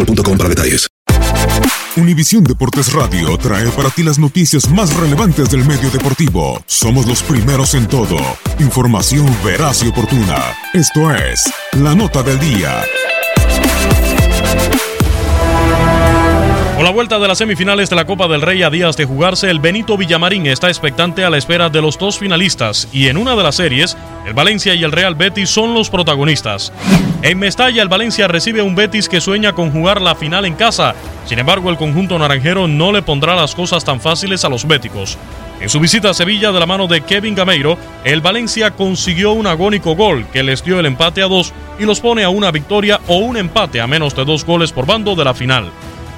boostmobile.com para detalles. Univisión Deportes Radio trae para ti las noticias más relevantes del medio deportivo. Somos los primeros en todo. Información veraz y oportuna. Esto es La Nota del Día. Con la vuelta de las semifinales de la Copa del Rey a días de jugarse, el Benito Villamarín está expectante a la espera de los dos finalistas y en una de las series, el Valencia y el Real Betis son los protagonistas. En Mestalla, el Valencia recibe a un Betis que sueña con jugar la final en casa. Sin embargo, el conjunto naranjero no le pondrá las cosas tan fáciles a los béticos. En su visita a Sevilla de la mano de Kevin Gameiro, el Valencia consiguió un agónico gol que les dio el empate a dos y los pone a una victoria o un empate a menos de dos goles por bando de la final.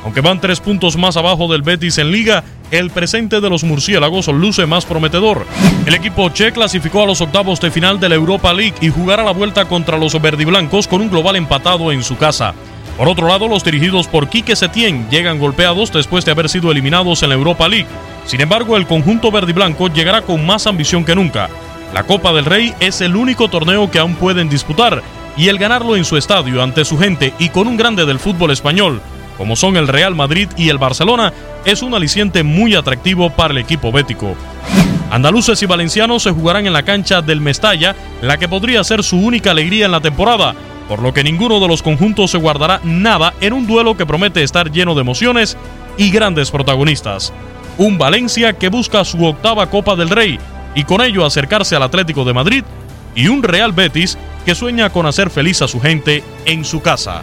Aunque van tres puntos más abajo del Betis en liga, el presente de los murciélagos luce más prometedor. El equipo Che clasificó a los octavos de final de la Europa League y jugará la vuelta contra los verdiblancos con un global empatado en su casa. Por otro lado, los dirigidos por Quique Setién llegan golpeados después de haber sido eliminados en la Europa League. Sin embargo, el conjunto verdiblanco llegará con más ambición que nunca. La Copa del Rey es el único torneo que aún pueden disputar y el ganarlo en su estadio ante su gente y con un grande del fútbol español como son el Real Madrid y el Barcelona, es un aliciente muy atractivo para el equipo bético. Andaluces y valencianos se jugarán en la cancha del Mestalla, la que podría ser su única alegría en la temporada, por lo que ninguno de los conjuntos se guardará nada en un duelo que promete estar lleno de emociones y grandes protagonistas. Un Valencia que busca su octava Copa del Rey y con ello acercarse al Atlético de Madrid, y un Real Betis que sueña con hacer feliz a su gente en su casa.